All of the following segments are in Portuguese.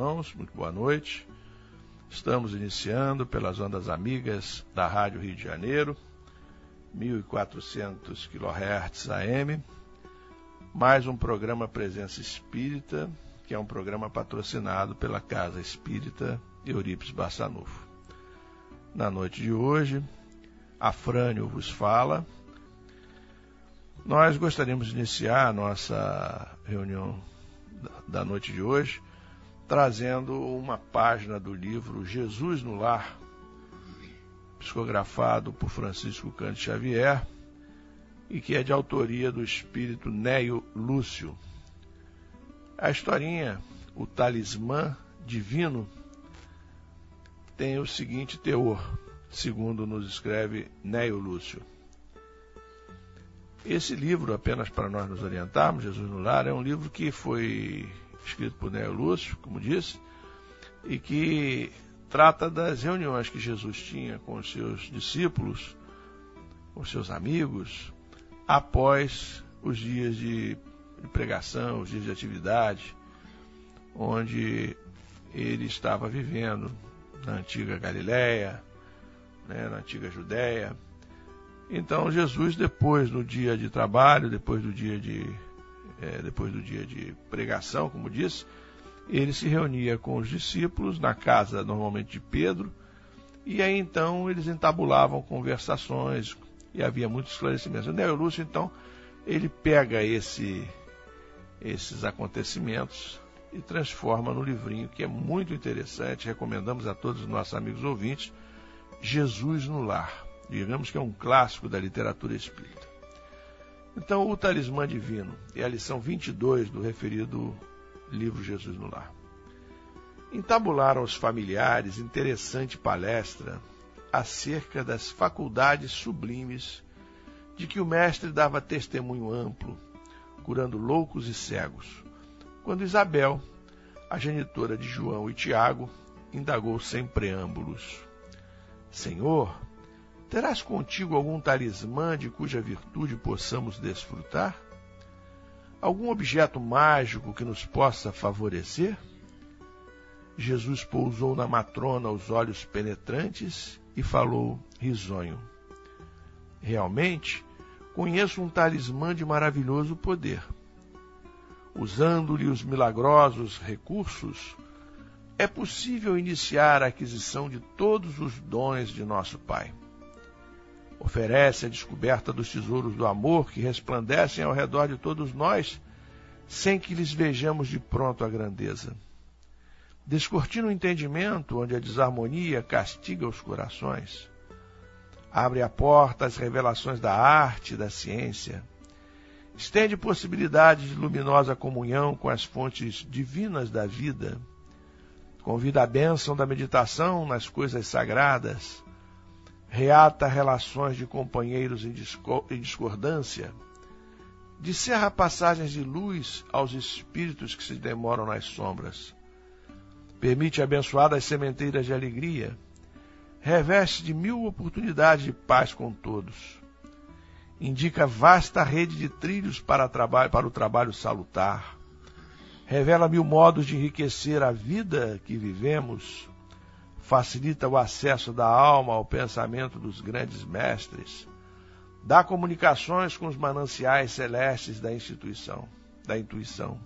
Irmãos, muito boa noite. Estamos iniciando pelas ondas amigas da Rádio Rio de Janeiro, 1400 kHz AM, mais um programa Presença Espírita, que é um programa patrocinado pela Casa Espírita Eurípides Bassanufo. Na noite de hoje, a Frânio vos fala. Nós gostaríamos de iniciar a nossa reunião da noite de hoje trazendo uma página do livro Jesus no Lar, psicografado por Francisco Cante Xavier e que é de autoria do espírito Neio Lúcio. A historinha, o talismã divino, tem o seguinte teor, segundo nos escreve Neio Lúcio. Esse livro, apenas para nós nos orientarmos, Jesus no Lar, é um livro que foi escrito por Neo Lúcio, como disse, e que trata das reuniões que Jesus tinha com os seus discípulos, com os seus amigos, após os dias de, pregação, os dias de atividade, onde ele estava vivendo na antiga Galiléia, né, na antiga Judéia. Então Jesus, depois do dia de trabalho, depois do dia de é, depois do dia de pregação, como disse, ele se reunia com os discípulos na casa, normalmente de Pedro, e aí então eles entabulavam conversações e havia muitos esclarecimentos. O Neo Lúcio, então, ele pega esse, esses acontecimentos e transforma no livrinho que é muito interessante, recomendamos a todos os nossos amigos ouvintes, Jesus no Lar. Digamos que é um clássico da literatura espírita. Então, o talismã divino é a lição 22 do referido livro Jesus no Lar. Entabularam os familiares interessante palestra acerca das faculdades sublimes de que o mestre dava testemunho amplo, curando loucos e cegos, quando Isabel, a genitora de João e Tiago, indagou sem preâmbulos: Senhor, Terás contigo algum talismã de cuja virtude possamos desfrutar? Algum objeto mágico que nos possa favorecer? Jesus pousou na matrona os olhos penetrantes e falou risonho. Realmente, conheço um talismã de maravilhoso poder. Usando-lhe os milagrosos recursos, é possível iniciar a aquisição de todos os dons de nosso Pai oferece a descoberta dos tesouros do amor que resplandecem ao redor de todos nós, sem que lhes vejamos de pronto a grandeza. Descortina o entendimento onde a desarmonia castiga os corações. Abre a porta às revelações da arte e da ciência. Estende possibilidades de luminosa comunhão com as fontes divinas da vida. Convida a bênção da meditação nas coisas sagradas reata relações de companheiros em discordância, descerra passagens de luz aos espíritos que se demoram nas sombras, permite abençoadas sementeiras de alegria, reveste de mil oportunidades de paz com todos, indica vasta rede de trilhos para, para o trabalho salutar, revela mil modos de enriquecer a vida que vivemos, facilita o acesso da alma ao pensamento dos grandes mestres, dá comunicações com os mananciais celestes da instituição, da intuição.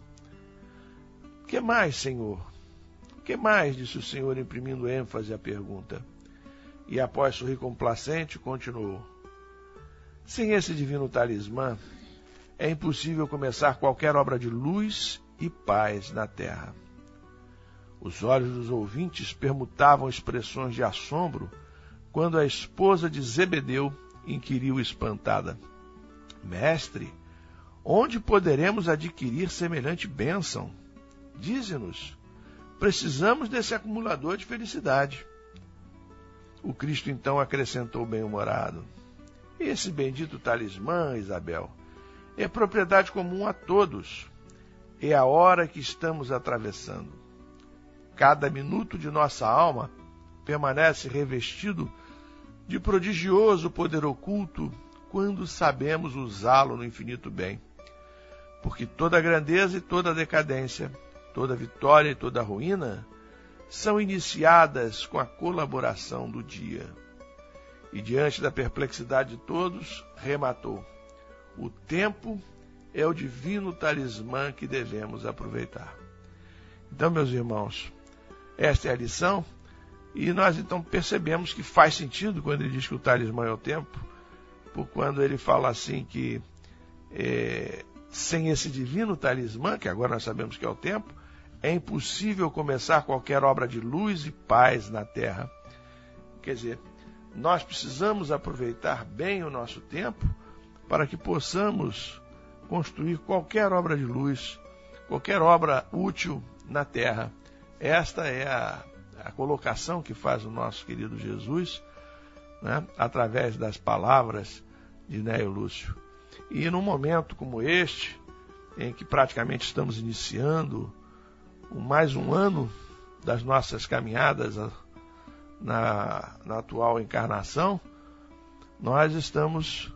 Que mais, Senhor? Que mais? disse o Senhor, imprimindo ênfase à pergunta. E após sorrir complacente, continuou: Sem esse divino talismã, é impossível começar qualquer obra de luz e paz na terra. Os olhos dos ouvintes permutavam expressões de assombro quando a esposa de Zebedeu inquiriu espantada: Mestre, onde poderemos adquirir semelhante bênção? Dize-nos, precisamos desse acumulador de felicidade. O Cristo então acrescentou bem-humorado: Esse bendito talismã, Isabel, é propriedade comum a todos. É a hora que estamos atravessando. Cada minuto de nossa alma permanece revestido de prodigioso poder oculto quando sabemos usá-lo no infinito bem. Porque toda grandeza e toda decadência, toda vitória e toda ruína são iniciadas com a colaboração do dia. E diante da perplexidade de todos, rematou: o tempo é o divino talismã que devemos aproveitar. Então, meus irmãos, esta é a lição e nós então percebemos que faz sentido quando ele diz que o talismã é o tempo, por quando ele fala assim que é, sem esse divino talismã, que agora nós sabemos que é o tempo, é impossível começar qualquer obra de luz e paz na terra. Quer dizer, nós precisamos aproveitar bem o nosso tempo para que possamos construir qualquer obra de luz, qualquer obra útil na terra. Esta é a a colocação que faz o nosso querido Jesus, né, através das palavras de Nélio Lúcio. E num momento como este, em que praticamente estamos iniciando mais um ano das nossas caminhadas na, na atual encarnação, nós estamos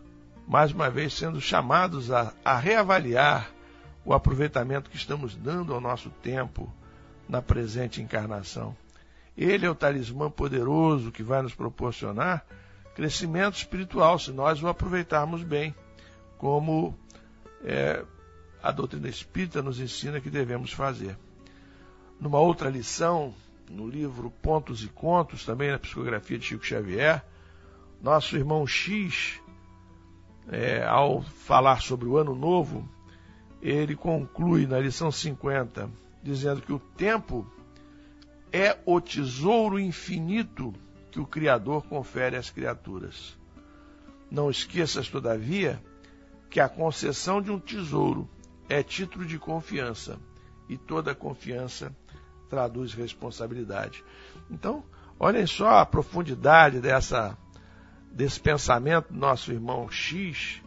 mais uma vez sendo chamados a, a reavaliar o aproveitamento que estamos dando ao nosso tempo na presente encarnação. Ele é o talismã poderoso que vai nos proporcionar crescimento espiritual, se nós o aproveitarmos bem, como é, a doutrina espírita nos ensina que devemos fazer. Numa outra lição, no livro Pontos e Contos, também na psicografia de Chico Xavier, nosso irmão X, é, ao falar sobre o ano novo, ele conclui na lição 50, dizendo que o tempo é o tesouro infinito que o Criador confere às criaturas. Não esqueças, todavia, que a concessão de um tesouro é título de confiança e toda confiança traduz responsabilidade. Então, olhem só a profundidade dessa desse pensamento do nosso irmão X,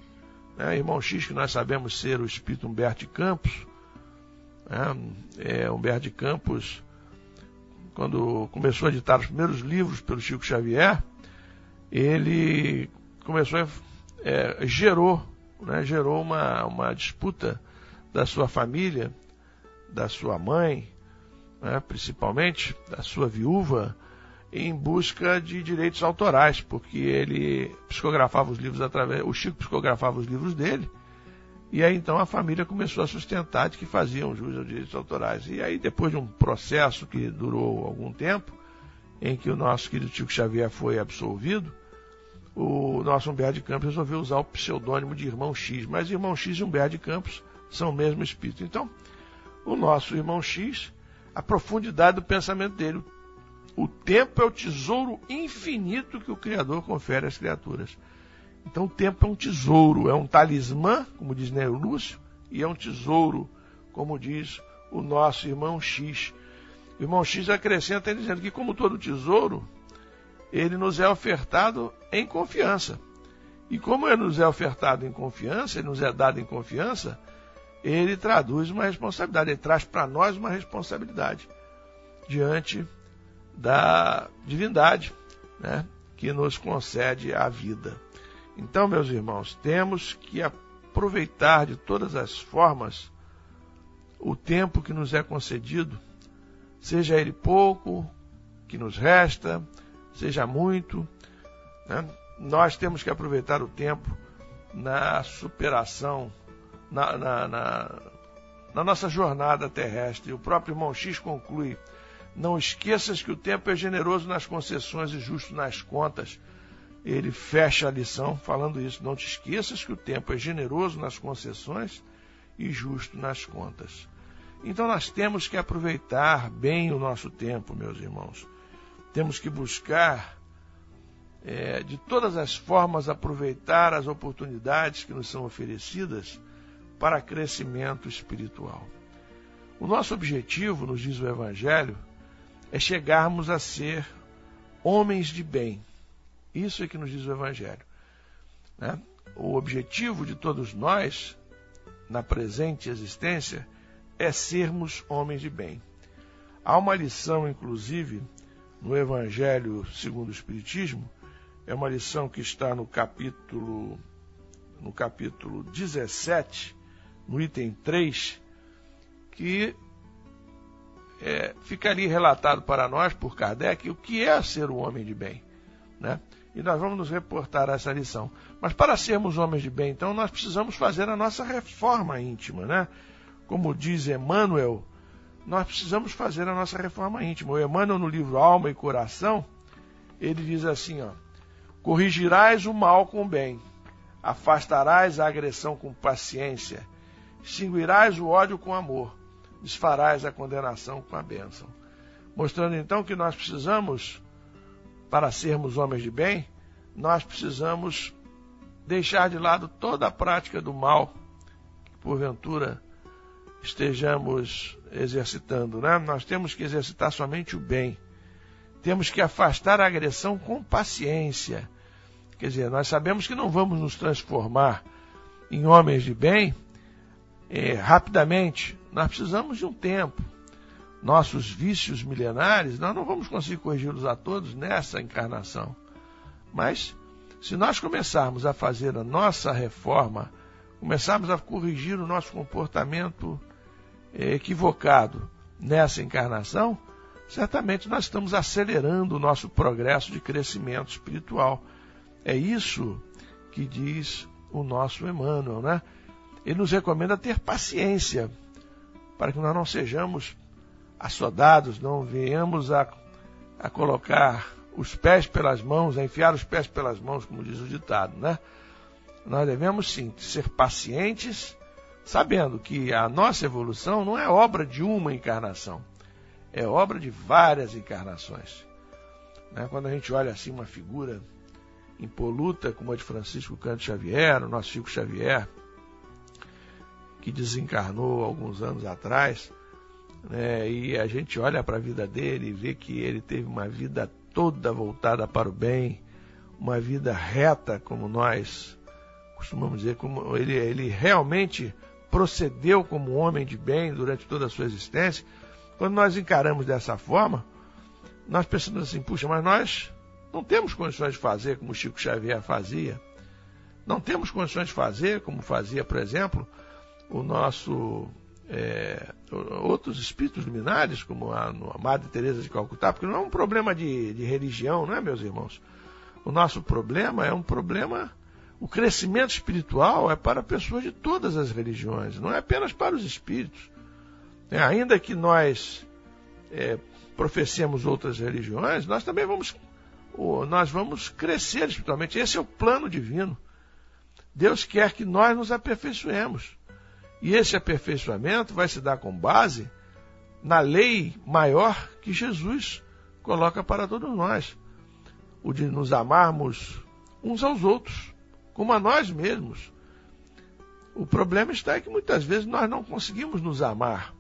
né? irmão X que nós sabemos ser o espírito Humberto de Campos? É, Humberto de Campos quando começou a editar os primeiros livros pelo Chico Xavier, ele começou a, é, gerou, né, gerou uma, uma disputa da sua família, da sua mãe, né, principalmente da sua viúva, em busca de direitos autorais, porque ele psicografava os livros através, o Chico psicografava os livros dele e aí então a família começou a sustentar de que faziam jus aos direitos autorais. E aí depois de um processo que durou algum tempo, em que o nosso querido Chico Xavier foi absolvido, o nosso Humberto de Campos resolveu usar o pseudônimo de Irmão X. Mas Irmão X e Humberto de Campos são o mesmo espírito. Então, o nosso Irmão X, a profundidade do pensamento dele, o tempo é o tesouro infinito que o Criador confere às criaturas. Então o tempo é um tesouro, é um talismã, como diz Nero Lúcio, e é um tesouro, como diz o nosso irmão X. O irmão X acrescenta dizendo que, como todo tesouro, ele nos é ofertado em confiança. E como ele nos é ofertado em confiança, ele nos é dado em confiança, ele traduz uma responsabilidade, ele traz para nós uma responsabilidade diante da divindade né, que nos concede a vida. Então, meus irmãos, temos que aproveitar de todas as formas o tempo que nos é concedido, seja ele pouco que nos resta, seja muito. Né? Nós temos que aproveitar o tempo na superação, na, na, na, na nossa jornada terrestre. O próprio irmão X conclui: Não esqueças que o tempo é generoso nas concessões e justo nas contas. Ele fecha a lição falando isso. Não te esqueças que o tempo é generoso nas concessões e justo nas contas. Então nós temos que aproveitar bem o nosso tempo, meus irmãos. Temos que buscar é, de todas as formas aproveitar as oportunidades que nos são oferecidas para crescimento espiritual. O nosso objetivo, nos diz o Evangelho, é chegarmos a ser homens de bem. Isso é que nos diz o Evangelho. Né? O objetivo de todos nós, na presente existência, é sermos homens de bem. Há uma lição, inclusive, no Evangelho segundo o Espiritismo, é uma lição que está no capítulo no capítulo 17, no item 3, que é, ficaria relatado para nós por Kardec o que é ser um homem de bem. Né? E nós vamos nos reportar a essa lição. Mas para sermos homens de bem, então, nós precisamos fazer a nossa reforma íntima. Né? Como diz Emmanuel, nós precisamos fazer a nossa reforma íntima. O Emmanuel, no livro Alma e Coração, ele diz assim: ó, corrigirás o mal com o bem, afastarás a agressão com paciência, extinguirás o ódio com amor, desfarás a condenação com a bênção. Mostrando então que nós precisamos, para sermos homens de bem, nós precisamos deixar de lado toda a prática do mal que porventura estejamos exercitando, né? Nós temos que exercitar somente o bem. Temos que afastar a agressão com paciência. Quer dizer, nós sabemos que não vamos nos transformar em homens de bem é, rapidamente. Nós precisamos de um tempo. Nossos vícios milenares, nós não vamos conseguir corrigi-los a todos nessa encarnação. Mas, se nós começarmos a fazer a nossa reforma, começarmos a corrigir o nosso comportamento é, equivocado nessa encarnação, certamente nós estamos acelerando o nosso progresso de crescimento espiritual. É isso que diz o nosso Emmanuel, né? Ele nos recomenda ter paciência para que nós não sejamos assodados, não venhamos a, a colocar os pés pelas mãos, a enfiar os pés pelas mãos, como diz o ditado, né? Nós devemos sim ser pacientes, sabendo que a nossa evolução não é obra de uma encarnação é obra de várias encarnações. Né? Quando a gente olha assim uma figura impoluta como a de Francisco Canto Xavier, o nosso Chico Xavier, que desencarnou alguns anos atrás, né? e a gente olha para a vida dele e vê que ele teve uma vida toda voltada para o bem, uma vida reta, como nós costumamos dizer, como ele, ele realmente procedeu como homem de bem durante toda a sua existência quando nós encaramos dessa forma, nós pensamos assim, puxa, mas nós não temos condições de fazer como Chico Xavier fazia. Não temos condições de fazer como fazia, por exemplo, o nosso é, outros espíritos luminares, como a, a Madre Teresa de Calcutá, porque não é um problema de, de religião, não é, meus irmãos? O nosso problema é um problema o crescimento espiritual é para pessoas de todas as religiões, não é apenas para os espíritos. É, ainda que nós é, professemos outras religiões, nós também vamos, nós vamos crescer espiritualmente. Esse é o plano divino. Deus quer que nós nos aperfeiçoemos. E esse aperfeiçoamento vai se dar com base na lei maior que Jesus coloca para todos nós: o de nos amarmos uns aos outros, como a nós mesmos. O problema está é que muitas vezes nós não conseguimos nos amar.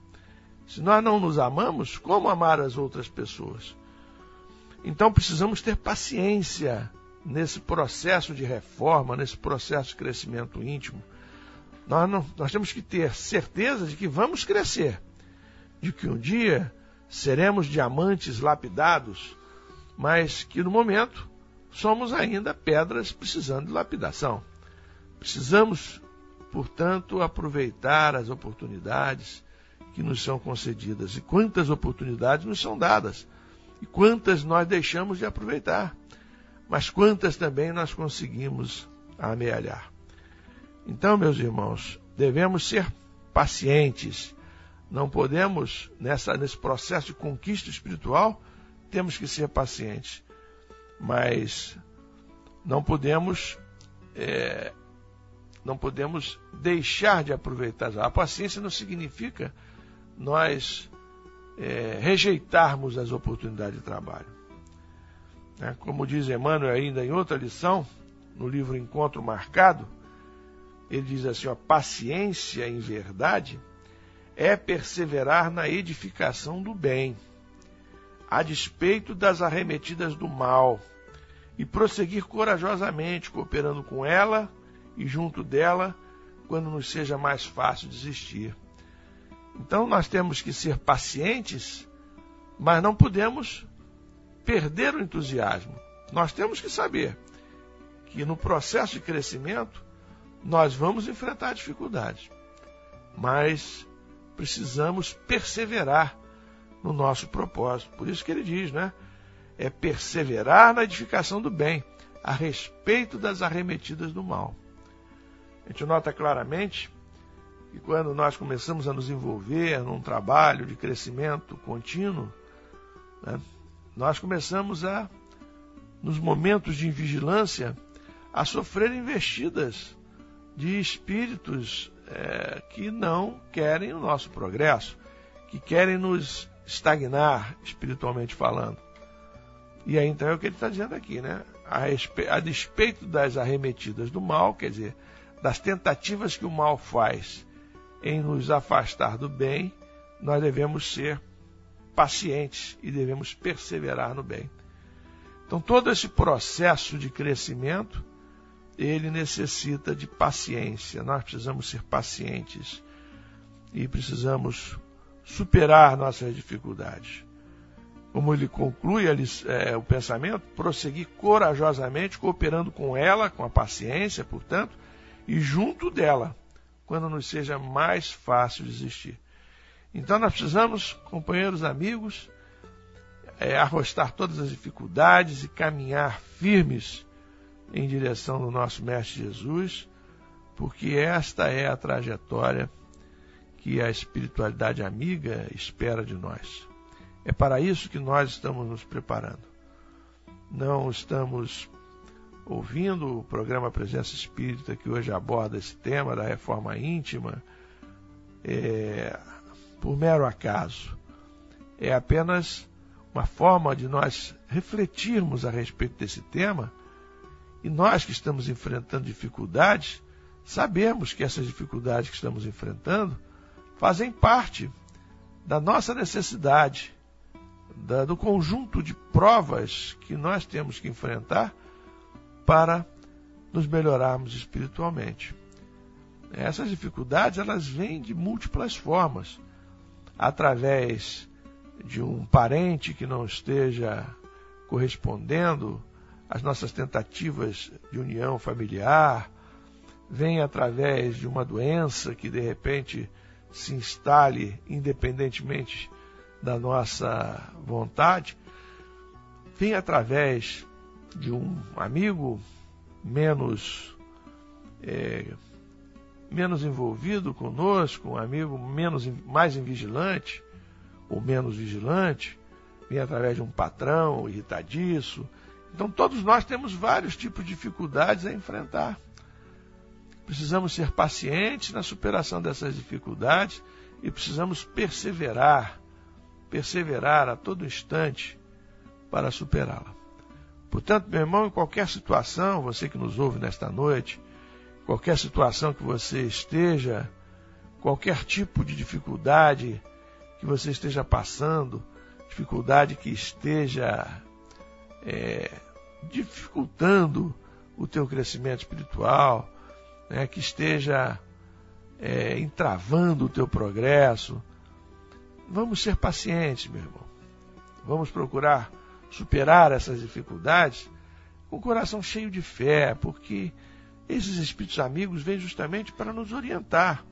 Se nós não nos amamos, como amar as outras pessoas? Então precisamos ter paciência nesse processo de reforma, nesse processo de crescimento íntimo. Nós, não, nós temos que ter certeza de que vamos crescer, de que um dia seremos diamantes lapidados, mas que no momento somos ainda pedras precisando de lapidação. Precisamos, portanto, aproveitar as oportunidades que nos são concedidas e quantas oportunidades nos são dadas e quantas nós deixamos de aproveitar, mas quantas também nós conseguimos amealhar. Então, meus irmãos, devemos ser pacientes, Não podemos, nessa, nesse processo de conquista espiritual, temos que ser pacientes. Mas não podemos é, não podemos deixar de aproveitar. A paciência não significa nós é, rejeitarmos as oportunidades de trabalho. É, como diz Emmanuel ainda em outra lição, no livro Encontro Marcado, ele diz assim: a paciência em verdade é perseverar na edificação do bem, a despeito das arremetidas do mal, e prosseguir corajosamente, cooperando com ela e junto dela, quando nos seja mais fácil desistir. Então nós temos que ser pacientes, mas não podemos perder o entusiasmo. Nós temos que saber que no processo de crescimento nós vamos enfrentar dificuldades, mas precisamos perseverar no nosso propósito. Por isso que ele diz, né? É perseverar na edificação do bem, a respeito das arremetidas do mal. A gente nota claramente que quando nós começamos a nos envolver num trabalho de crescimento contínuo, né, nós começamos a, nos momentos de vigilância, a sofrer investidas de espíritos é, que não querem o nosso progresso, que querem nos estagnar espiritualmente falando. E aí então é o que ele está dizendo aqui, né? A, a despeito das arremetidas do mal, quer dizer, das tentativas que o mal faz em nos afastar do bem, nós devemos ser pacientes e devemos perseverar no bem. Então, todo esse processo de crescimento, ele necessita de paciência. Nós precisamos ser pacientes e precisamos superar nossas dificuldades. Como ele conclui é, o pensamento, prosseguir corajosamente, cooperando com ela, com a paciência, portanto, e junto dela, quando nos seja mais fácil desistir. Então nós precisamos, companheiros, amigos, é, arrostar todas as dificuldades e caminhar firmes em direção do nosso Mestre Jesus, porque esta é a trajetória que a espiritualidade amiga espera de nós. É para isso que nós estamos nos preparando. Não estamos ouvindo o programa Presença Espírita, que hoje aborda esse tema da reforma íntima, é, por mero acaso. É apenas uma forma de nós refletirmos a respeito desse tema e nós que estamos enfrentando dificuldades, sabemos que essas dificuldades que estamos enfrentando fazem parte da nossa necessidade, da, do conjunto de provas que nós temos que enfrentar para nos melhorarmos espiritualmente. Essas dificuldades elas vêm de múltiplas formas, através de um parente que não esteja correspondendo às nossas tentativas de união familiar, vem através de uma doença que de repente se instale independentemente da nossa vontade, vem através de um amigo menos é, menos envolvido conosco, um amigo menos mais invigilante ou menos vigilante, vem através de um patrão irritadiço. Então todos nós temos vários tipos de dificuldades a enfrentar. Precisamos ser pacientes na superação dessas dificuldades e precisamos perseverar, perseverar a todo instante para superá-la. Portanto, meu irmão, em qualquer situação, você que nos ouve nesta noite, qualquer situação que você esteja, qualquer tipo de dificuldade que você esteja passando, dificuldade que esteja é, dificultando o teu crescimento espiritual, né, que esteja é, entravando o teu progresso, vamos ser pacientes, meu irmão. Vamos procurar superar essas dificuldades com o coração cheio de fé, porque esses espíritos amigos vêm justamente para nos orientar,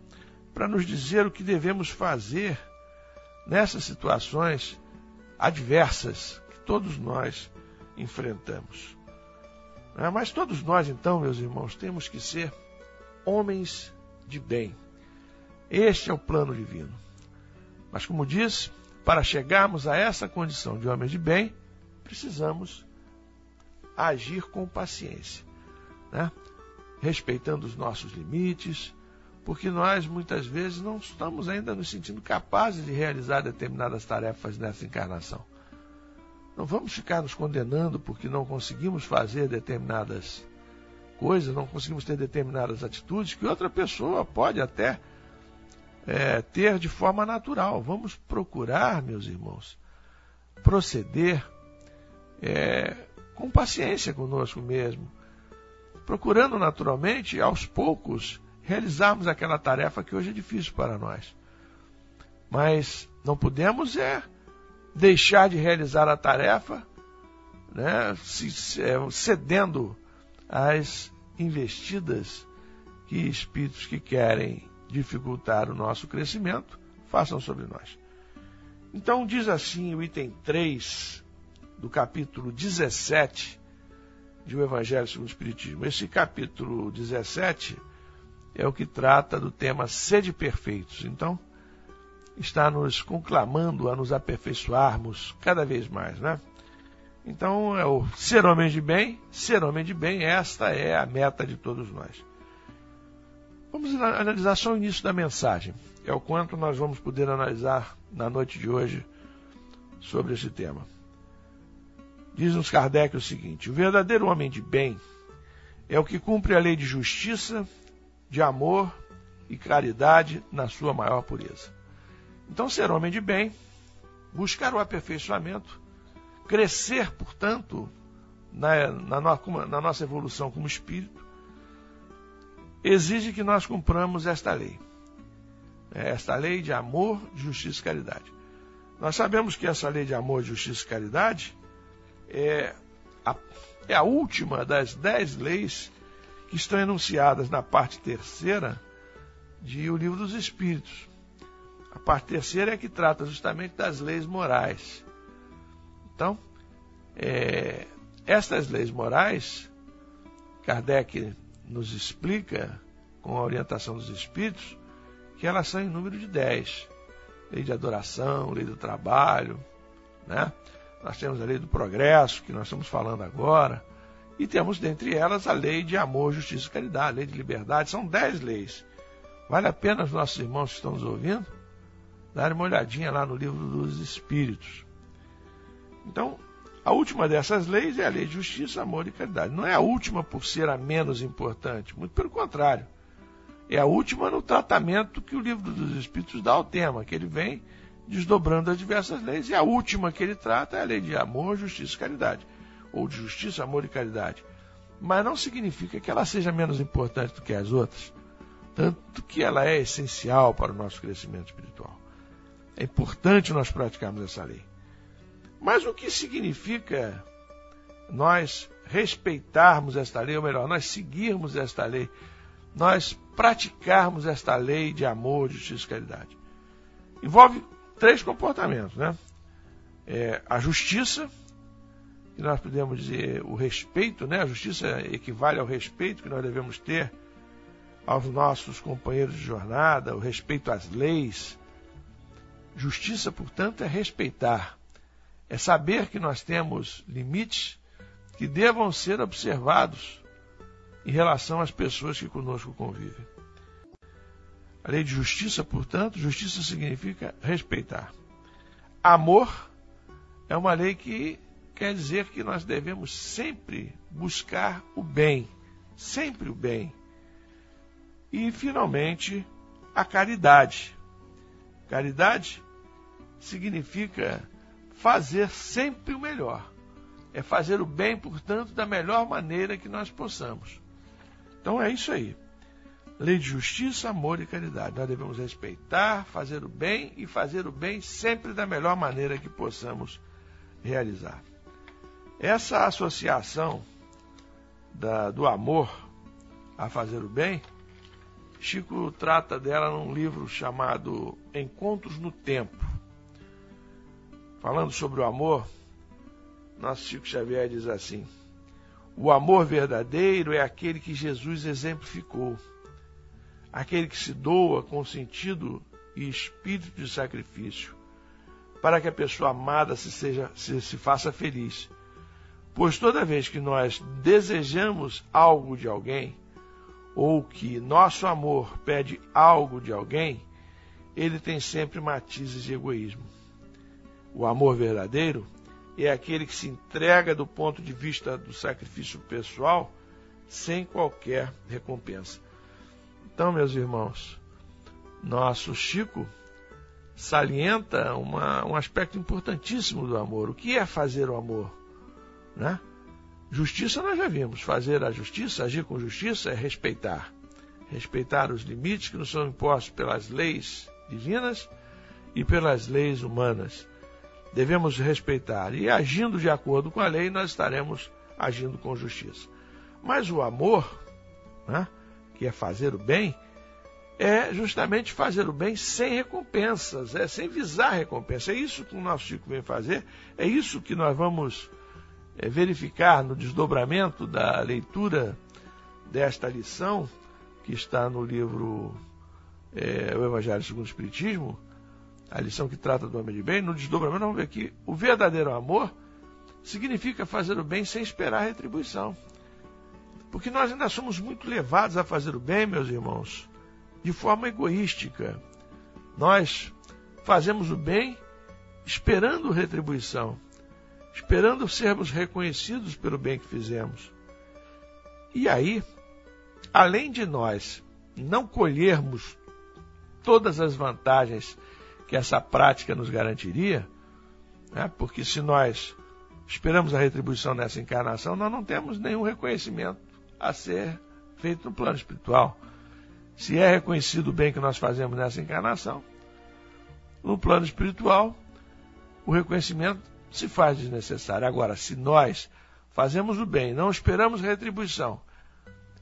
para nos dizer o que devemos fazer nessas situações adversas que todos nós enfrentamos. É, mas todos nós, então, meus irmãos, temos que ser homens de bem. Este é o plano divino. Mas, como disse, para chegarmos a essa condição de homens de bem, precisamos agir com paciência, né? respeitando os nossos limites, porque nós muitas vezes não estamos ainda nos sentindo capazes de realizar determinadas tarefas nessa encarnação. Não vamos ficar nos condenando porque não conseguimos fazer determinadas coisas, não conseguimos ter determinadas atitudes que outra pessoa pode até é, ter de forma natural. Vamos procurar, meus irmãos, proceder é, com paciência conosco mesmo, procurando naturalmente, aos poucos, realizarmos aquela tarefa que hoje é difícil para nós. Mas não podemos é deixar de realizar a tarefa, né, é, cedendo às investidas que espíritos que querem dificultar o nosso crescimento façam sobre nós. Então diz assim o item 3 do capítulo 17 de O Evangelho segundo o Espiritismo. Esse capítulo 17 é o que trata do tema sede perfeitos. Então, está nos conclamando a nos aperfeiçoarmos cada vez mais, né? Então, é o ser homem de bem, ser homem de bem, esta é a meta de todos nós. Vamos analisar só o início da mensagem. É o quanto nós vamos poder analisar na noite de hoje sobre esse tema. Diz-nos Kardec o seguinte: o verdadeiro homem de bem é o que cumpre a lei de justiça, de amor e caridade na sua maior pureza. Então, ser homem de bem, buscar o aperfeiçoamento, crescer, portanto, na, na, na nossa evolução como espírito, exige que nós cumpramos esta lei. É esta lei de amor, justiça e caridade. Nós sabemos que essa lei de amor, justiça e caridade é a, é a última das dez leis que estão enunciadas na parte terceira de O Livro dos Espíritos. A parte terceira é que trata justamente das leis morais. Então, é, estas leis morais, Kardec nos explica, com a orientação dos Espíritos, que elas são em número de dez. Lei de adoração, lei do trabalho, né? Nós temos a lei do progresso, que nós estamos falando agora, e temos dentre elas a lei de amor, justiça e caridade, a lei de liberdade. São dez leis. Vale a pena os nossos irmãos que estão nos ouvindo darem uma olhadinha lá no livro dos Espíritos. Então, a última dessas leis é a lei de justiça, amor e caridade. Não é a última por ser a menos importante, muito pelo contrário. É a última no tratamento que o livro dos Espíritos dá ao tema, que ele vem desdobrando as diversas leis, e a última que ele trata é a lei de amor, justiça e caridade ou de justiça, amor e caridade. Mas não significa que ela seja menos importante do que as outras, tanto que ela é essencial para o nosso crescimento espiritual. É importante nós praticarmos essa lei. Mas o que significa nós respeitarmos esta lei, ou melhor, nós seguirmos esta lei, nós praticarmos esta lei de amor, justiça e caridade? Envolve três comportamentos, né? É, a justiça, que nós podemos dizer o respeito, né? A justiça equivale ao respeito que nós devemos ter aos nossos companheiros de jornada, o respeito às leis. Justiça, portanto, é respeitar, é saber que nós temos limites que devam ser observados em relação às pessoas que conosco convivem. A lei de justiça, portanto, justiça significa respeitar. Amor é uma lei que quer dizer que nós devemos sempre buscar o bem, sempre o bem. E, finalmente, a caridade. Caridade significa fazer sempre o melhor. É fazer o bem, portanto, da melhor maneira que nós possamos. Então é isso aí. Lei de justiça, amor e caridade. Nós devemos respeitar, fazer o bem e fazer o bem sempre da melhor maneira que possamos realizar. Essa associação da, do amor a fazer o bem, Chico trata dela num livro chamado Encontros no Tempo. Falando sobre o amor, nosso Chico Xavier diz assim: O amor verdadeiro é aquele que Jesus exemplificou, aquele que se doa com sentido e espírito de sacrifício, para que a pessoa amada se, seja, se, se faça feliz. Pois toda vez que nós desejamos algo de alguém, ou que nosso amor pede algo de alguém, ele tem sempre matizes de egoísmo. O amor verdadeiro é aquele que se entrega do ponto de vista do sacrifício pessoal sem qualquer recompensa. Então, meus irmãos, nosso Chico salienta uma, um aspecto importantíssimo do amor. O que é fazer o amor? Né? Justiça nós já vimos. Fazer a justiça, agir com justiça, é respeitar. Respeitar os limites que nos são impostos pelas leis divinas e pelas leis humanas. Devemos respeitar. E agindo de acordo com a lei, nós estaremos agindo com justiça. Mas o amor, né, que é fazer o bem, é justamente fazer o bem sem recompensas, é sem visar recompensa. É isso que o nosso Chico vem fazer, é isso que nós vamos é, verificar no desdobramento da leitura desta lição, que está no livro é, O Evangelho segundo o Espiritismo, a lição que trata do homem de bem, no desdobramento, vamos ver que o verdadeiro amor significa fazer o bem sem esperar retribuição. Porque nós ainda somos muito levados a fazer o bem, meus irmãos, de forma egoística. Nós fazemos o bem esperando retribuição, esperando sermos reconhecidos pelo bem que fizemos. E aí, além de nós não colhermos todas as vantagens que essa prática nos garantiria, né, porque se nós esperamos a retribuição nessa encarnação, nós não temos nenhum reconhecimento a ser feito no plano espiritual. Se é reconhecido o bem que nós fazemos nessa encarnação, no plano espiritual, o reconhecimento se faz desnecessário. Agora, se nós fazemos o bem, não esperamos retribuição,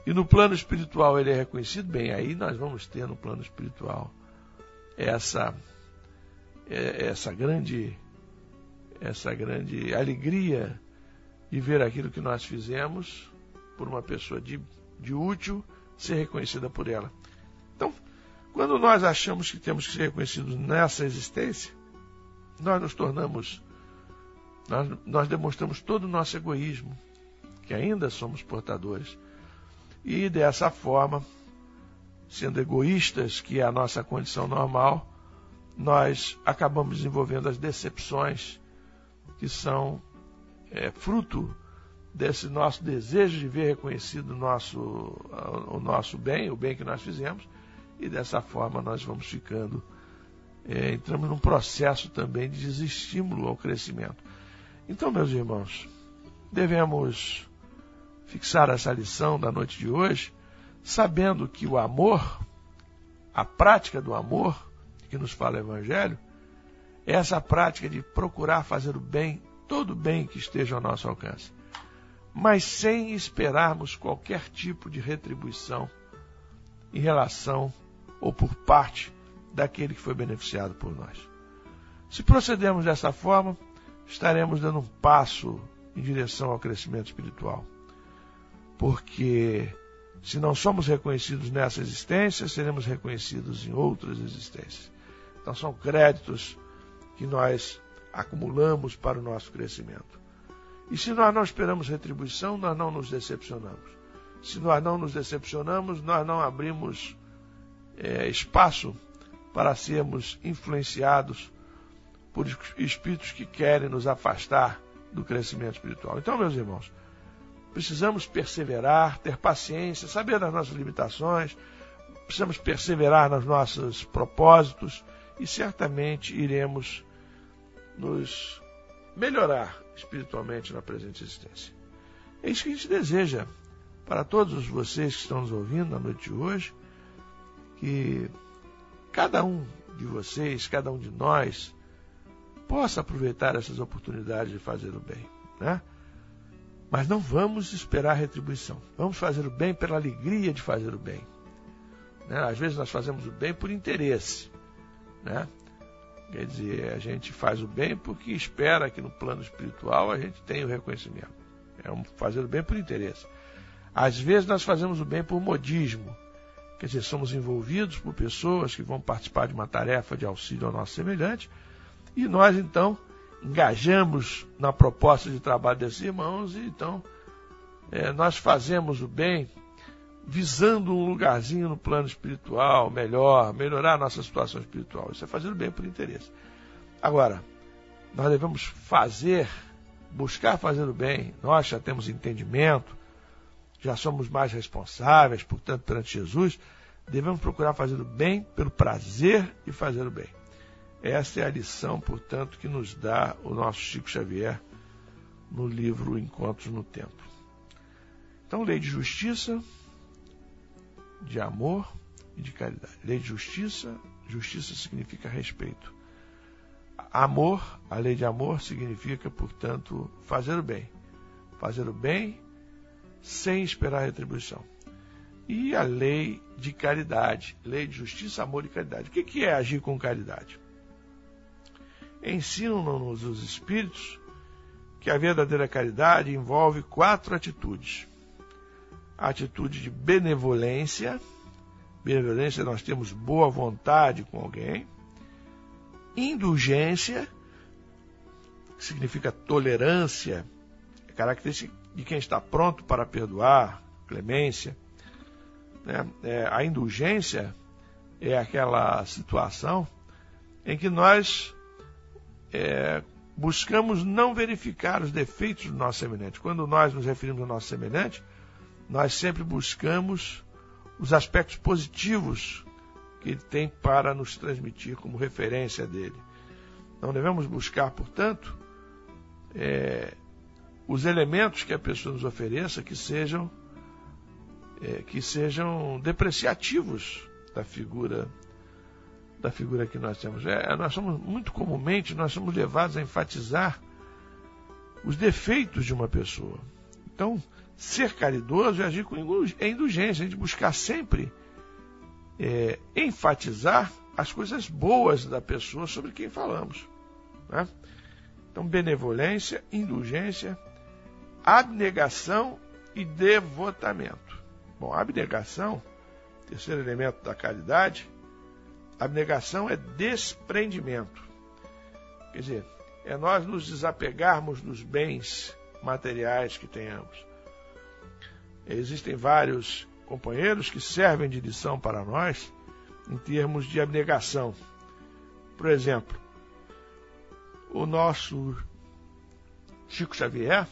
e no plano espiritual ele é reconhecido, bem, aí nós vamos ter no plano espiritual essa essa grande essa grande alegria de ver aquilo que nós fizemos por uma pessoa de, de útil ser reconhecida por ela. Então, quando nós achamos que temos que ser reconhecidos nessa existência, nós nos tornamos, nós, nós demonstramos todo o nosso egoísmo, que ainda somos portadores. E dessa forma, sendo egoístas, que é a nossa condição normal, nós acabamos desenvolvendo as decepções que são é, fruto desse nosso desejo de ver reconhecido o nosso, o nosso bem, o bem que nós fizemos, e dessa forma nós vamos ficando, é, entramos num processo também de desestímulo ao crescimento. Então, meus irmãos, devemos fixar essa lição da noite de hoje, sabendo que o amor, a prática do amor, que nos fala o Evangelho, é essa prática de procurar fazer o bem, todo o bem que esteja ao nosso alcance, mas sem esperarmos qualquer tipo de retribuição em relação ou por parte daquele que foi beneficiado por nós. Se procedermos dessa forma, estaremos dando um passo em direção ao crescimento espiritual. Porque se não somos reconhecidos nessa existência, seremos reconhecidos em outras existências. Então são créditos que nós acumulamos para o nosso crescimento. E se nós não esperamos retribuição, nós não nos decepcionamos. Se nós não nos decepcionamos, nós não abrimos é, espaço para sermos influenciados por espíritos que querem nos afastar do crescimento espiritual. Então, meus irmãos, precisamos perseverar, ter paciência, saber das nossas limitações, precisamos perseverar nos nossos propósitos e certamente iremos nos melhorar espiritualmente na presente existência. É isso que a gente deseja para todos vocês que estão nos ouvindo na noite de hoje que cada um de vocês, cada um de nós, possa aproveitar essas oportunidades de fazer o bem, né? Mas não vamos esperar retribuição. Vamos fazer o bem pela alegria de fazer o bem. Né? Às vezes nós fazemos o bem por interesse, né? Quer dizer, a gente faz o bem porque espera que no plano espiritual a gente tenha o reconhecimento. É um fazer o bem por interesse. Às vezes nós fazemos o bem por modismo quer dizer, somos envolvidos por pessoas que vão participar de uma tarefa de auxílio ao nosso semelhante, e nós então engajamos na proposta de trabalho desses irmãos, e então é, nós fazemos o bem visando um lugarzinho no plano espiritual melhor, melhorar a nossa situação espiritual. Isso é fazer o bem por interesse. Agora, nós devemos fazer, buscar fazer o bem. Nós já temos entendimento, já somos mais responsáveis, portanto, perante Jesus, devemos procurar fazer o bem pelo prazer de fazer o bem. Essa é a lição, portanto, que nos dá o nosso Chico Xavier no livro Encontros no Tempo. Então, lei de justiça, de amor e de caridade. Lei de justiça, justiça significa respeito. Amor, a lei de amor significa, portanto, fazer o bem. Fazer o bem sem esperar retribuição. E a lei de caridade, lei de justiça, amor e caridade. O que é agir com caridade? Ensinam-nos os Espíritos que a verdadeira caridade envolve quatro atitudes: atitude de benevolência, benevolência nós temos boa vontade com alguém, indulgência, que significa tolerância, é característica de quem está pronto para perdoar, clemência. Né? É, a indulgência é aquela situação em que nós é, buscamos não verificar os defeitos do nosso semelhante. Quando nós nos referimos ao nosso semelhante, nós sempre buscamos os aspectos positivos que ele tem para nos transmitir como referência dele. Não devemos buscar, portanto, é, os elementos que a pessoa nos ofereça que sejam é, que sejam depreciativos da figura da figura que nós temos. É, nós somos muito comumente nós somos levados a enfatizar os defeitos de uma pessoa. Então, ser caridoso é agir com indulgência, a gente buscar sempre é, enfatizar as coisas boas da pessoa sobre quem falamos. Né? Então, benevolência, indulgência, abnegação e devotamento. Bom, abnegação, terceiro elemento da caridade, abnegação é desprendimento. Quer dizer, é nós nos desapegarmos dos bens materiais que tenhamos. Existem vários companheiros que servem de lição para nós em termos de abnegação. Por exemplo, o nosso Chico Xavier,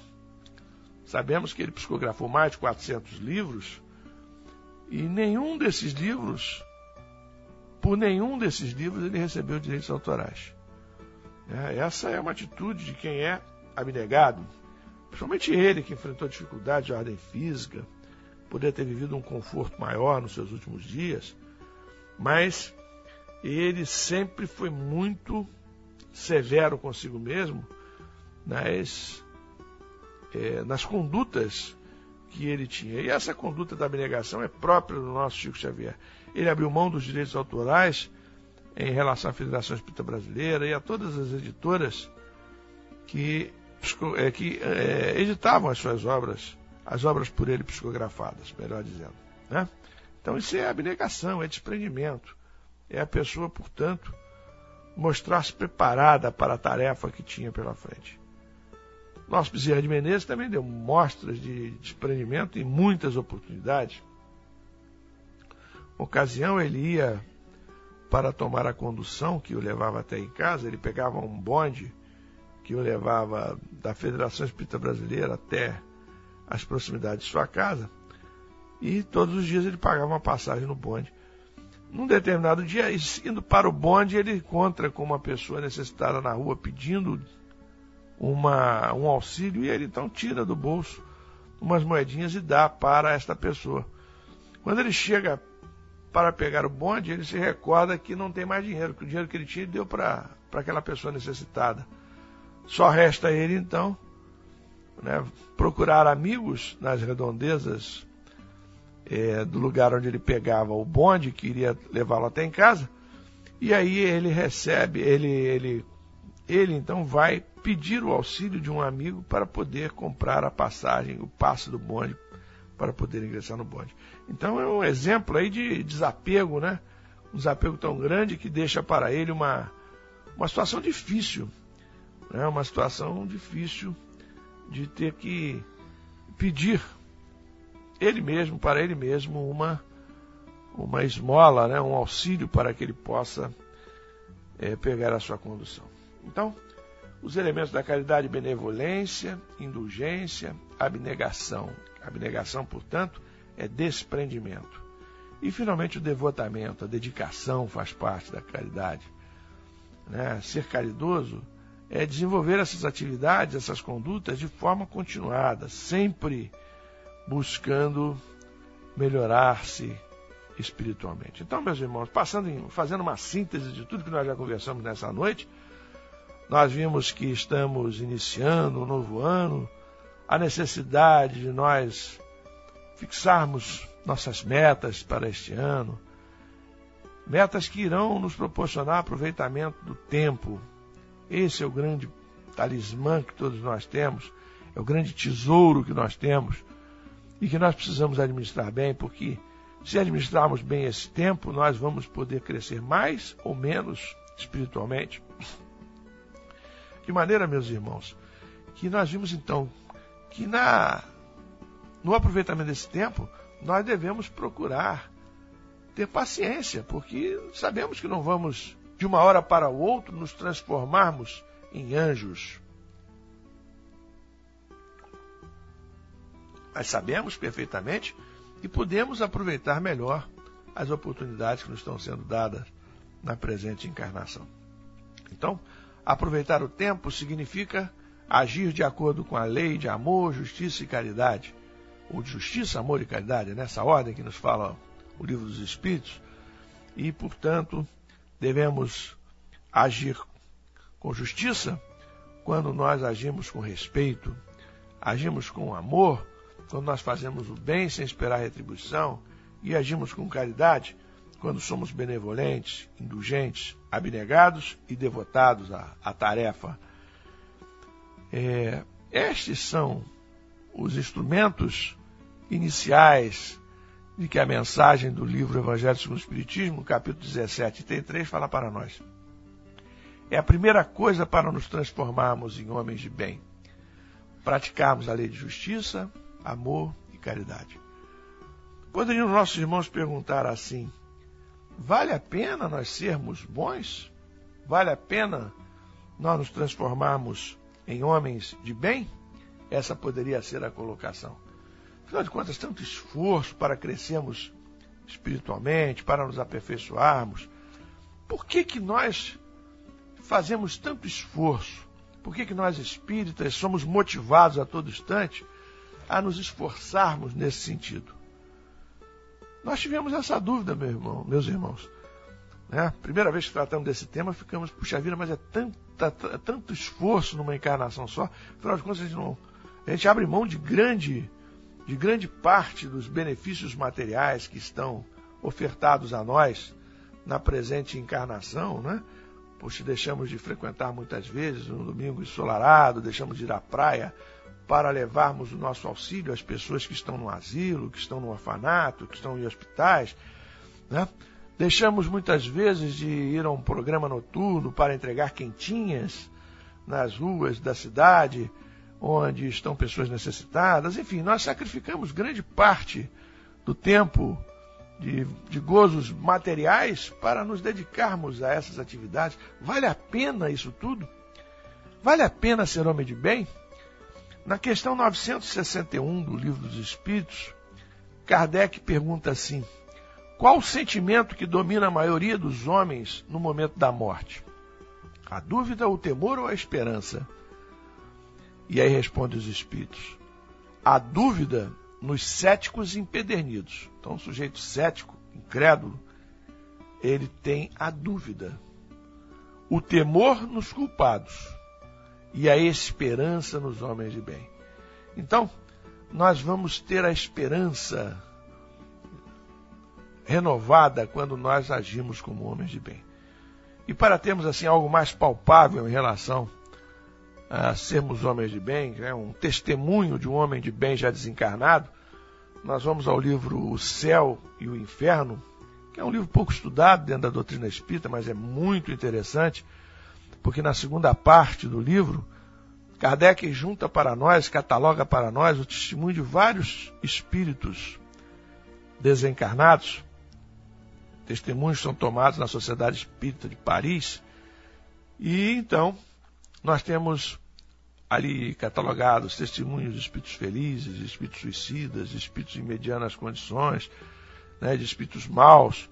sabemos que ele psicografou mais de 400 livros e nenhum desses livros, por nenhum desses livros, ele recebeu direitos autorais. É, essa é uma atitude de quem é abnegado, Principalmente ele, que enfrentou dificuldades de ordem física, poderia ter vivido um conforto maior nos seus últimos dias, mas ele sempre foi muito severo consigo mesmo nas, é, nas condutas que ele tinha. E essa conduta da abnegação é própria do nosso Chico Xavier. Ele abriu mão dos direitos autorais em relação à Federação Espírita Brasileira e a todas as editoras que é, que é, editavam as suas obras, as obras por ele psicografadas, melhor dizendo. Né? Então isso é abnegação, é desprendimento. É a pessoa, portanto, mostrar-se preparada para a tarefa que tinha pela frente. Nosso Bezerra de Menezes também deu mostras de desprendimento em muitas oportunidades. Uma ocasião ele ia para tomar a condução que o levava até em casa, ele pegava um bonde que o levava da Federação Espírita Brasileira até as proximidades de sua casa, e todos os dias ele pagava uma passagem no bonde. Num determinado dia, indo para o bonde, ele encontra com uma pessoa necessitada na rua pedindo uma, um auxílio e ele então tira do bolso umas moedinhas e dá para esta pessoa. Quando ele chega para pegar o bonde, ele se recorda que não tem mais dinheiro, que o dinheiro que ele tinha ele deu para aquela pessoa necessitada. Só resta ele, então, né, procurar amigos nas redondezas é, do lugar onde ele pegava o bonde, que iria levá-lo até em casa, e aí ele recebe, ele, ele, ele então vai pedir o auxílio de um amigo para poder comprar a passagem, o passe do bonde para poder ingressar no bonde. Então é um exemplo aí de desapego, né? Um desapego tão grande que deixa para ele uma, uma situação difícil, né? Uma situação difícil de ter que pedir ele mesmo, para ele mesmo, uma, uma esmola, né? um auxílio para que ele possa é, pegar a sua condução. Então, os elementos da caridade, benevolência, indulgência, abnegação. Abnegação, portanto, é desprendimento. E, finalmente, o devotamento, a dedicação faz parte da caridade. Né? Ser caridoso é desenvolver essas atividades, essas condutas de forma continuada, sempre buscando melhorar-se espiritualmente. Então, meus irmãos, passando em, fazendo uma síntese de tudo que nós já conversamos nessa noite, nós vimos que estamos iniciando um novo ano, a necessidade de nós fixarmos nossas metas para este ano, metas que irão nos proporcionar aproveitamento do tempo. Esse é o grande talismã que todos nós temos, é o grande tesouro que nós temos e que nós precisamos administrar bem, porque se administrarmos bem esse tempo, nós vamos poder crescer mais ou menos espiritualmente. De maneira, meus irmãos, que nós vimos então que na no aproveitamento desse tempo nós devemos procurar ter paciência, porque sabemos que não vamos de uma hora para o outro nos transformarmos em anjos. Mas sabemos perfeitamente que podemos aproveitar melhor as oportunidades que nos estão sendo dadas na presente encarnação. Então, Aproveitar o tempo significa agir de acordo com a lei de amor, justiça e caridade. Ou de justiça, amor e caridade, nessa ordem que nos fala o livro dos Espíritos. E, portanto, devemos agir com justiça quando nós agimos com respeito, agimos com amor, quando nós fazemos o bem sem esperar retribuição, e agimos com caridade quando somos benevolentes, indulgentes, abnegados e devotados à, à tarefa. É, estes são os instrumentos iniciais de que a mensagem do livro Evangelho segundo o Espiritismo, capítulo 17, item 3, fala para nós. É a primeira coisa para nos transformarmos em homens de bem. Praticarmos a lei de justiça, amor e caridade. Poderiam nossos irmãos perguntar assim: Vale a pena nós sermos bons? Vale a pena nós nos transformarmos em homens de bem? Essa poderia ser a colocação. Afinal de contas, tanto esforço para crescermos espiritualmente, para nos aperfeiçoarmos. Por que, que nós fazemos tanto esforço? Por que, que nós espíritas somos motivados a todo instante a nos esforçarmos nesse sentido? Nós tivemos essa dúvida, meu irmão, meus irmãos. Né? Primeira vez que tratamos desse tema, ficamos, puxa vida, mas é tanta, tanto esforço numa encarnação só. Afinal de contas, a gente, não, a gente abre mão de grande, de grande parte dos benefícios materiais que estão ofertados a nós na presente encarnação, né? Poxa, deixamos de frequentar muitas vezes um domingo ensolarado, deixamos de ir à praia para levarmos o nosso auxílio às pessoas que estão no asilo, que estão no orfanato, que estão em hospitais. Né? Deixamos muitas vezes de ir a um programa noturno para entregar quentinhas nas ruas da cidade, onde estão pessoas necessitadas. Enfim, nós sacrificamos grande parte do tempo de, de gozos materiais para nos dedicarmos a essas atividades. Vale a pena isso tudo? Vale a pena ser homem de bem? Na questão 961 do Livro dos Espíritos, Kardec pergunta assim: qual o sentimento que domina a maioria dos homens no momento da morte? A dúvida, o temor ou a esperança? E aí responde os Espíritos: a dúvida nos céticos empedernidos. Então, o sujeito cético, incrédulo, ele tem a dúvida. O temor nos culpados e a esperança nos homens de bem. Então, nós vamos ter a esperança renovada quando nós agimos como homens de bem. E para termos assim algo mais palpável em relação a sermos homens de bem, né, um testemunho de um homem de bem já desencarnado, nós vamos ao livro O Céu e o Inferno, que é um livro pouco estudado dentro da doutrina espírita, mas é muito interessante, porque na segunda parte do livro, Kardec junta para nós, cataloga para nós o testemunho de vários espíritos desencarnados. Testemunhos são tomados na Sociedade Espírita de Paris. E então, nós temos ali catalogados testemunhos de espíritos felizes, de espíritos suicidas, de espíritos em medianas condições, né, de espíritos maus.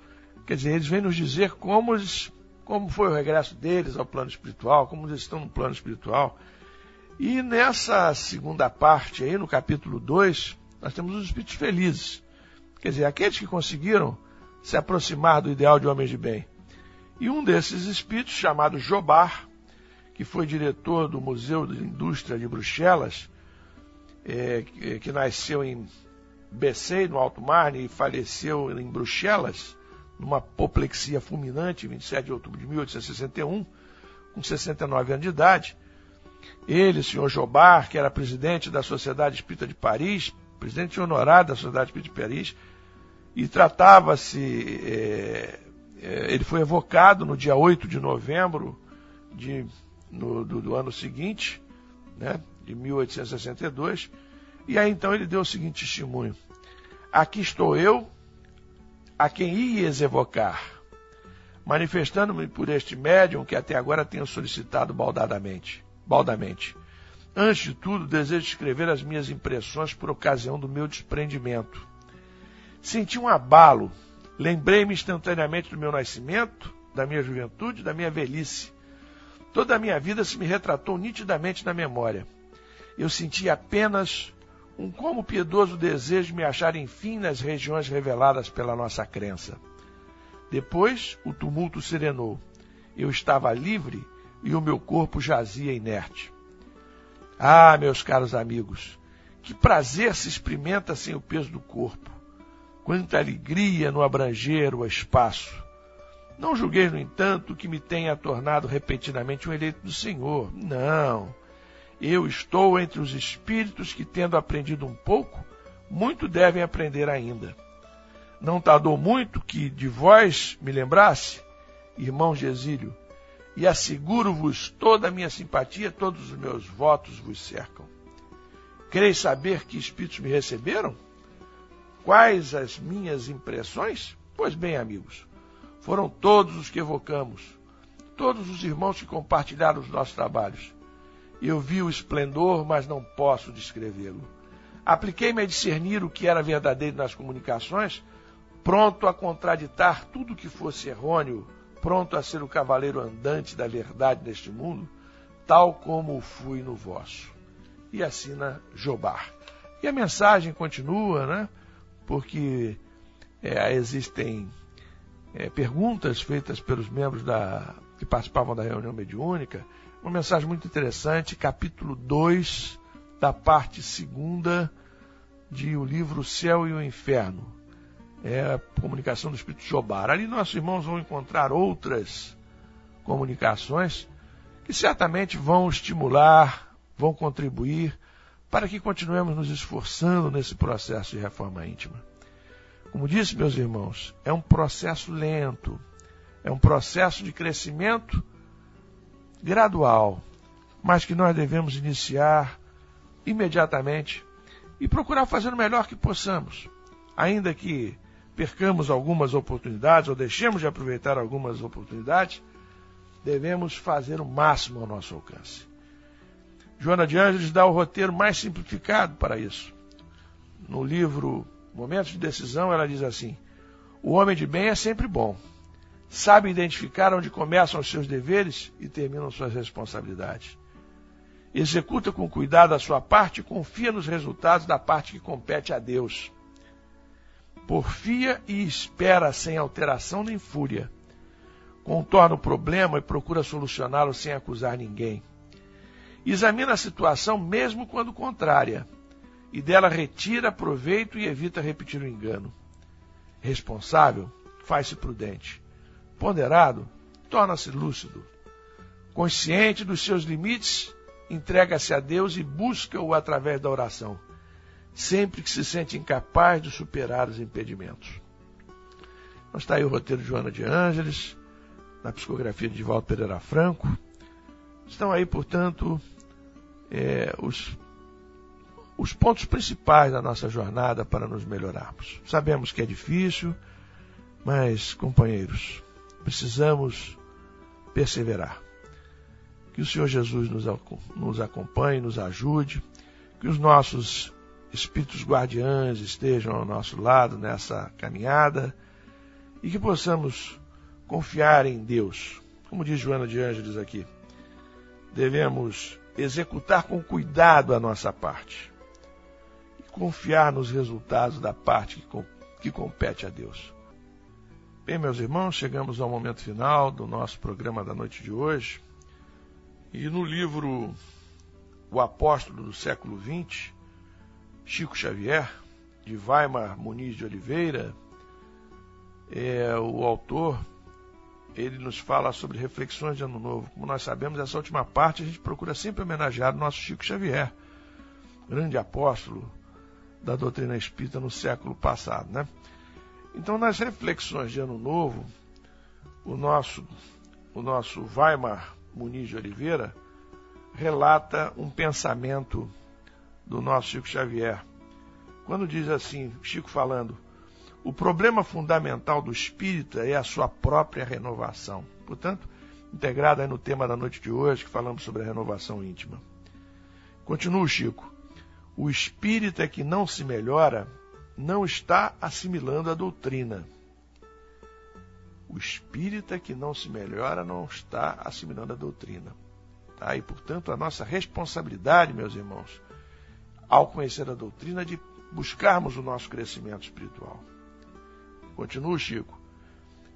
Quer dizer, eles vêm nos dizer como, eles, como foi o regresso deles ao plano espiritual, como eles estão no plano espiritual. E nessa segunda parte aí, no capítulo 2, nós temos os espíritos felizes. Quer dizer, aqueles que conseguiram se aproximar do ideal de homens de bem. E um desses espíritos, chamado Jobar, que foi diretor do Museu de Indústria de Bruxelas, é, que nasceu em Bessay, no Alto Marne, e faleceu em Bruxelas, numa apoplexia fulminante, 27 de outubro de 1861, com 69 anos de idade. Ele, o senhor Jobar, que era presidente da Sociedade Espírita de Paris, presidente honorário da Sociedade Espírita de Paris, e tratava-se. É, é, ele foi evocado no dia 8 de novembro de no, do, do, ano seguinte, né, de 1862, e aí então ele deu o seguinte testemunho: Aqui estou eu, a quem ias evocar, manifestando-me por este médium que até agora tenho solicitado baldadamente, baldamente. Antes de tudo, desejo escrever as minhas impressões por ocasião do meu desprendimento. Senti um abalo, lembrei-me instantaneamente do meu nascimento, da minha juventude, da minha velhice Toda a minha vida se me retratou nitidamente na memória. Eu senti apenas um como piedoso desejo de me achar enfim nas regiões reveladas pela nossa crença. Depois o tumulto serenou. Eu estava livre e o meu corpo jazia inerte. Ah, meus caros amigos, que prazer se experimenta sem o peso do corpo. Quanta alegria no abranger o espaço. Não julguei, no entanto, que me tenha tornado repentinamente um eleito do Senhor. Não. Eu estou entre os espíritos que, tendo aprendido um pouco, muito devem aprender ainda. Não tardou muito que de vós me lembrasse, irmão Gesílio, e asseguro-vos toda a minha simpatia, todos os meus votos vos cercam. Quereis saber que espíritos me receberam? Quais as minhas impressões? Pois bem, amigos, foram todos os que evocamos, todos os irmãos que compartilharam os nossos trabalhos. Eu vi o esplendor, mas não posso descrevê-lo. Apliquei-me a discernir o que era verdadeiro nas comunicações, pronto a contraditar tudo que fosse errôneo, pronto a ser o cavaleiro andante da verdade neste mundo, tal como fui no vosso. E assina Jobar. E a mensagem continua, né? Porque é, existem é, perguntas feitas pelos membros da, que participavam da reunião mediúnica. Uma mensagem muito interessante, capítulo 2 da parte segunda de o livro O Céu e o Inferno. É a comunicação do Espírito Jobar. Ali nossos irmãos vão encontrar outras comunicações que certamente vão estimular, vão contribuir para que continuemos nos esforçando nesse processo de reforma íntima. Como disse, meus irmãos, é um processo lento, é um processo de crescimento gradual, mas que nós devemos iniciar imediatamente e procurar fazer o melhor que possamos, ainda que percamos algumas oportunidades ou deixemos de aproveitar algumas oportunidades, devemos fazer o máximo ao nosso alcance. Joana de Ângeles dá o roteiro mais simplificado para isso. No livro momentos de decisão, ela diz assim: o homem de bem é sempre bom. Sabe identificar onde começam os seus deveres e terminam suas responsabilidades. Executa com cuidado a sua parte e confia nos resultados da parte que compete a Deus. Porfia e espera sem alteração nem fúria. Contorna o problema e procura solucioná-lo sem acusar ninguém. Examina a situação mesmo quando contrária e dela retira proveito e evita repetir o engano. Responsável, faz-se prudente. Ponderado, torna-se lúcido. Consciente dos seus limites, entrega-se a Deus e busca-o através da oração. sempre que se sente incapaz de superar os impedimentos. Então está aí o roteiro de Joana de Ângeles, na psicografia de Valdo Pereira Franco. Estão aí, portanto, é, os, os pontos principais da nossa jornada para nos melhorarmos. Sabemos que é difícil, mas, companheiros, precisamos perseverar. Que o Senhor Jesus nos, acompanhe, nos ajude, que os nossos espíritos guardiães estejam ao nosso lado nessa caminhada e que possamos confiar em Deus. Como diz Joana de Ângeles aqui, devemos executar com cuidado a nossa parte confiar nos resultados da parte que, que compete a Deus. Bem, meus irmãos, chegamos ao momento final do nosso programa da noite de hoje. E no livro O Apóstolo do Século XX, Chico Xavier, de Weimar Muniz de Oliveira, é, o autor ele nos fala sobre reflexões de Ano Novo. Como nós sabemos, essa última parte a gente procura sempre homenagear o nosso Chico Xavier, grande apóstolo da doutrina espírita no século passado, né? Então, nas reflexões de Ano Novo, o nosso, o nosso Weimar Muniz de Oliveira relata um pensamento do nosso Chico Xavier. Quando diz assim, Chico falando, o problema fundamental do espírito é a sua própria renovação. Portanto, integrado aí no tema da noite de hoje, que falamos sobre a renovação íntima. Continua Chico. O espírito é que não se melhora não está assimilando a doutrina. O espírita que não se melhora não está assimilando a doutrina. Tá? E, portanto, a nossa responsabilidade, meus irmãos, ao conhecer a doutrina, é de buscarmos o nosso crescimento espiritual. Continua, Chico.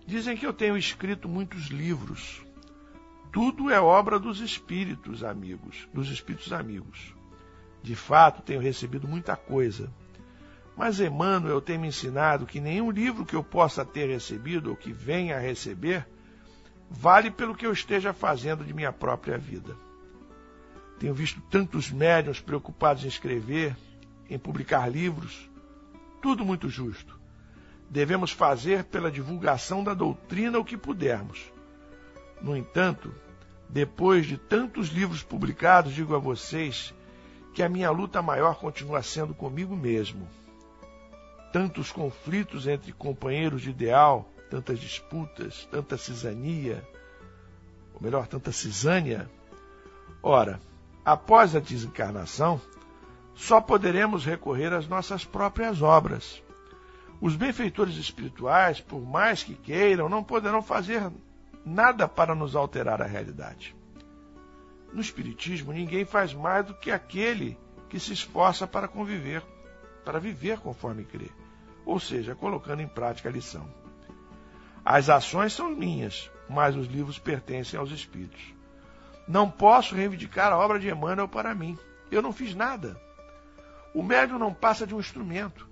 Dizem que eu tenho escrito muitos livros. Tudo é obra dos espíritos amigos, dos espíritos amigos. De fato, tenho recebido muita coisa mas Emmanuel tem me ensinado que nenhum livro que eu possa ter recebido ou que venha a receber vale pelo que eu esteja fazendo de minha própria vida. Tenho visto tantos médiuns preocupados em escrever, em publicar livros, tudo muito justo. Devemos fazer pela divulgação da doutrina o que pudermos. No entanto, depois de tantos livros publicados, digo a vocês que a minha luta maior continua sendo comigo mesmo tantos conflitos entre companheiros de ideal, tantas disputas, tanta cisania, ou melhor, tanta cisânia. Ora, após a desencarnação, só poderemos recorrer às nossas próprias obras. Os benfeitores espirituais, por mais que queiram, não poderão fazer nada para nos alterar a realidade. No Espiritismo, ninguém faz mais do que aquele que se esforça para conviver para viver conforme crê, ou seja, colocando em prática a lição. As ações são minhas, mas os livros pertencem aos espíritos. Não posso reivindicar a obra de Emmanuel para mim. Eu não fiz nada. O médium não passa de um instrumento.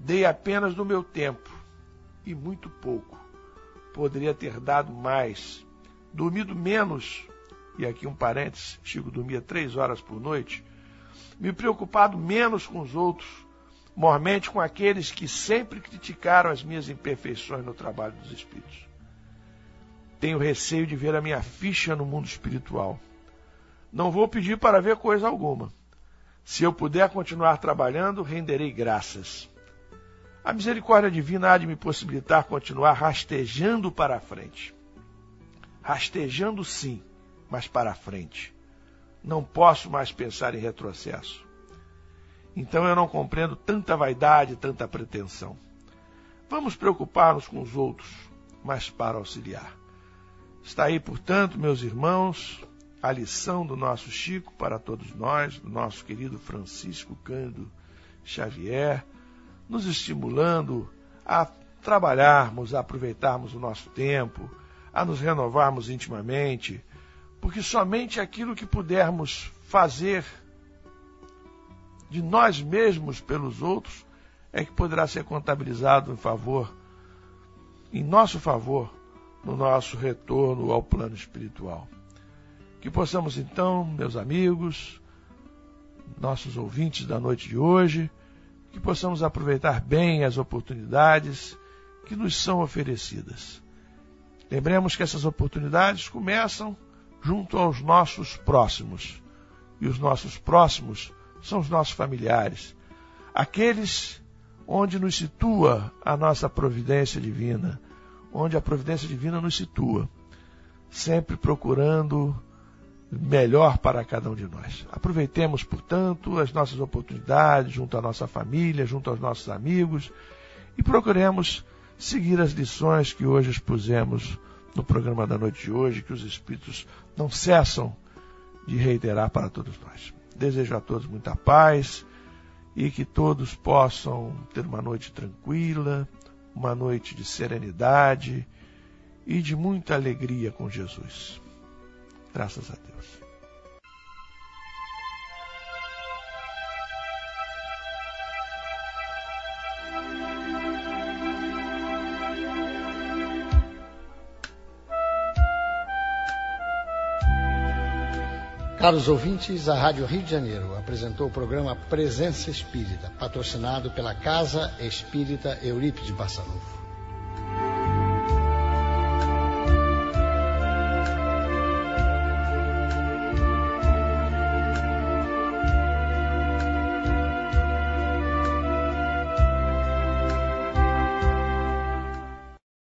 Dei apenas do meu tempo, e muito pouco. Poderia ter dado mais, dormido menos, e aqui um parênteses, Chico dormia três horas por noite, me preocupado menos com os outros, mormente com aqueles que sempre criticaram as minhas imperfeições no trabalho dos espíritos. Tenho receio de ver a minha ficha no mundo espiritual. Não vou pedir para ver coisa alguma. Se eu puder continuar trabalhando, renderei graças. A misericórdia divina há de me possibilitar continuar rastejando para a frente. Rastejando sim, mas para frente. Não posso mais pensar em retrocesso. Então eu não compreendo tanta vaidade, tanta pretensão. Vamos preocupar-nos com os outros, mas para auxiliar. Está aí, portanto, meus irmãos, a lição do nosso Chico para todos nós, do nosso querido Francisco Cândido Xavier, nos estimulando a trabalharmos, a aproveitarmos o nosso tempo, a nos renovarmos intimamente, porque somente aquilo que pudermos fazer de nós mesmos pelos outros é que poderá ser contabilizado em favor, em nosso favor, no nosso retorno ao plano espiritual. Que possamos então, meus amigos, nossos ouvintes da noite de hoje, que possamos aproveitar bem as oportunidades que nos são oferecidas. Lembremos que essas oportunidades começam junto aos nossos próximos. E os nossos próximos são os nossos familiares, aqueles onde nos situa a nossa providência divina, onde a providência divina nos situa, sempre procurando melhor para cada um de nós. Aproveitemos, portanto, as nossas oportunidades junto à nossa família, junto aos nossos amigos e procuremos seguir as lições que hoje expusemos no programa da noite de hoje, que os Espíritos não cessam de reiterar para todos nós. Desejo a todos muita paz e que todos possam ter uma noite tranquila, uma noite de serenidade e de muita alegria com Jesus. Graças a Deus. Caros ouvintes, a Rádio Rio de Janeiro apresentou o programa Presença Espírita, patrocinado pela Casa Espírita Eurípides Barçanufo.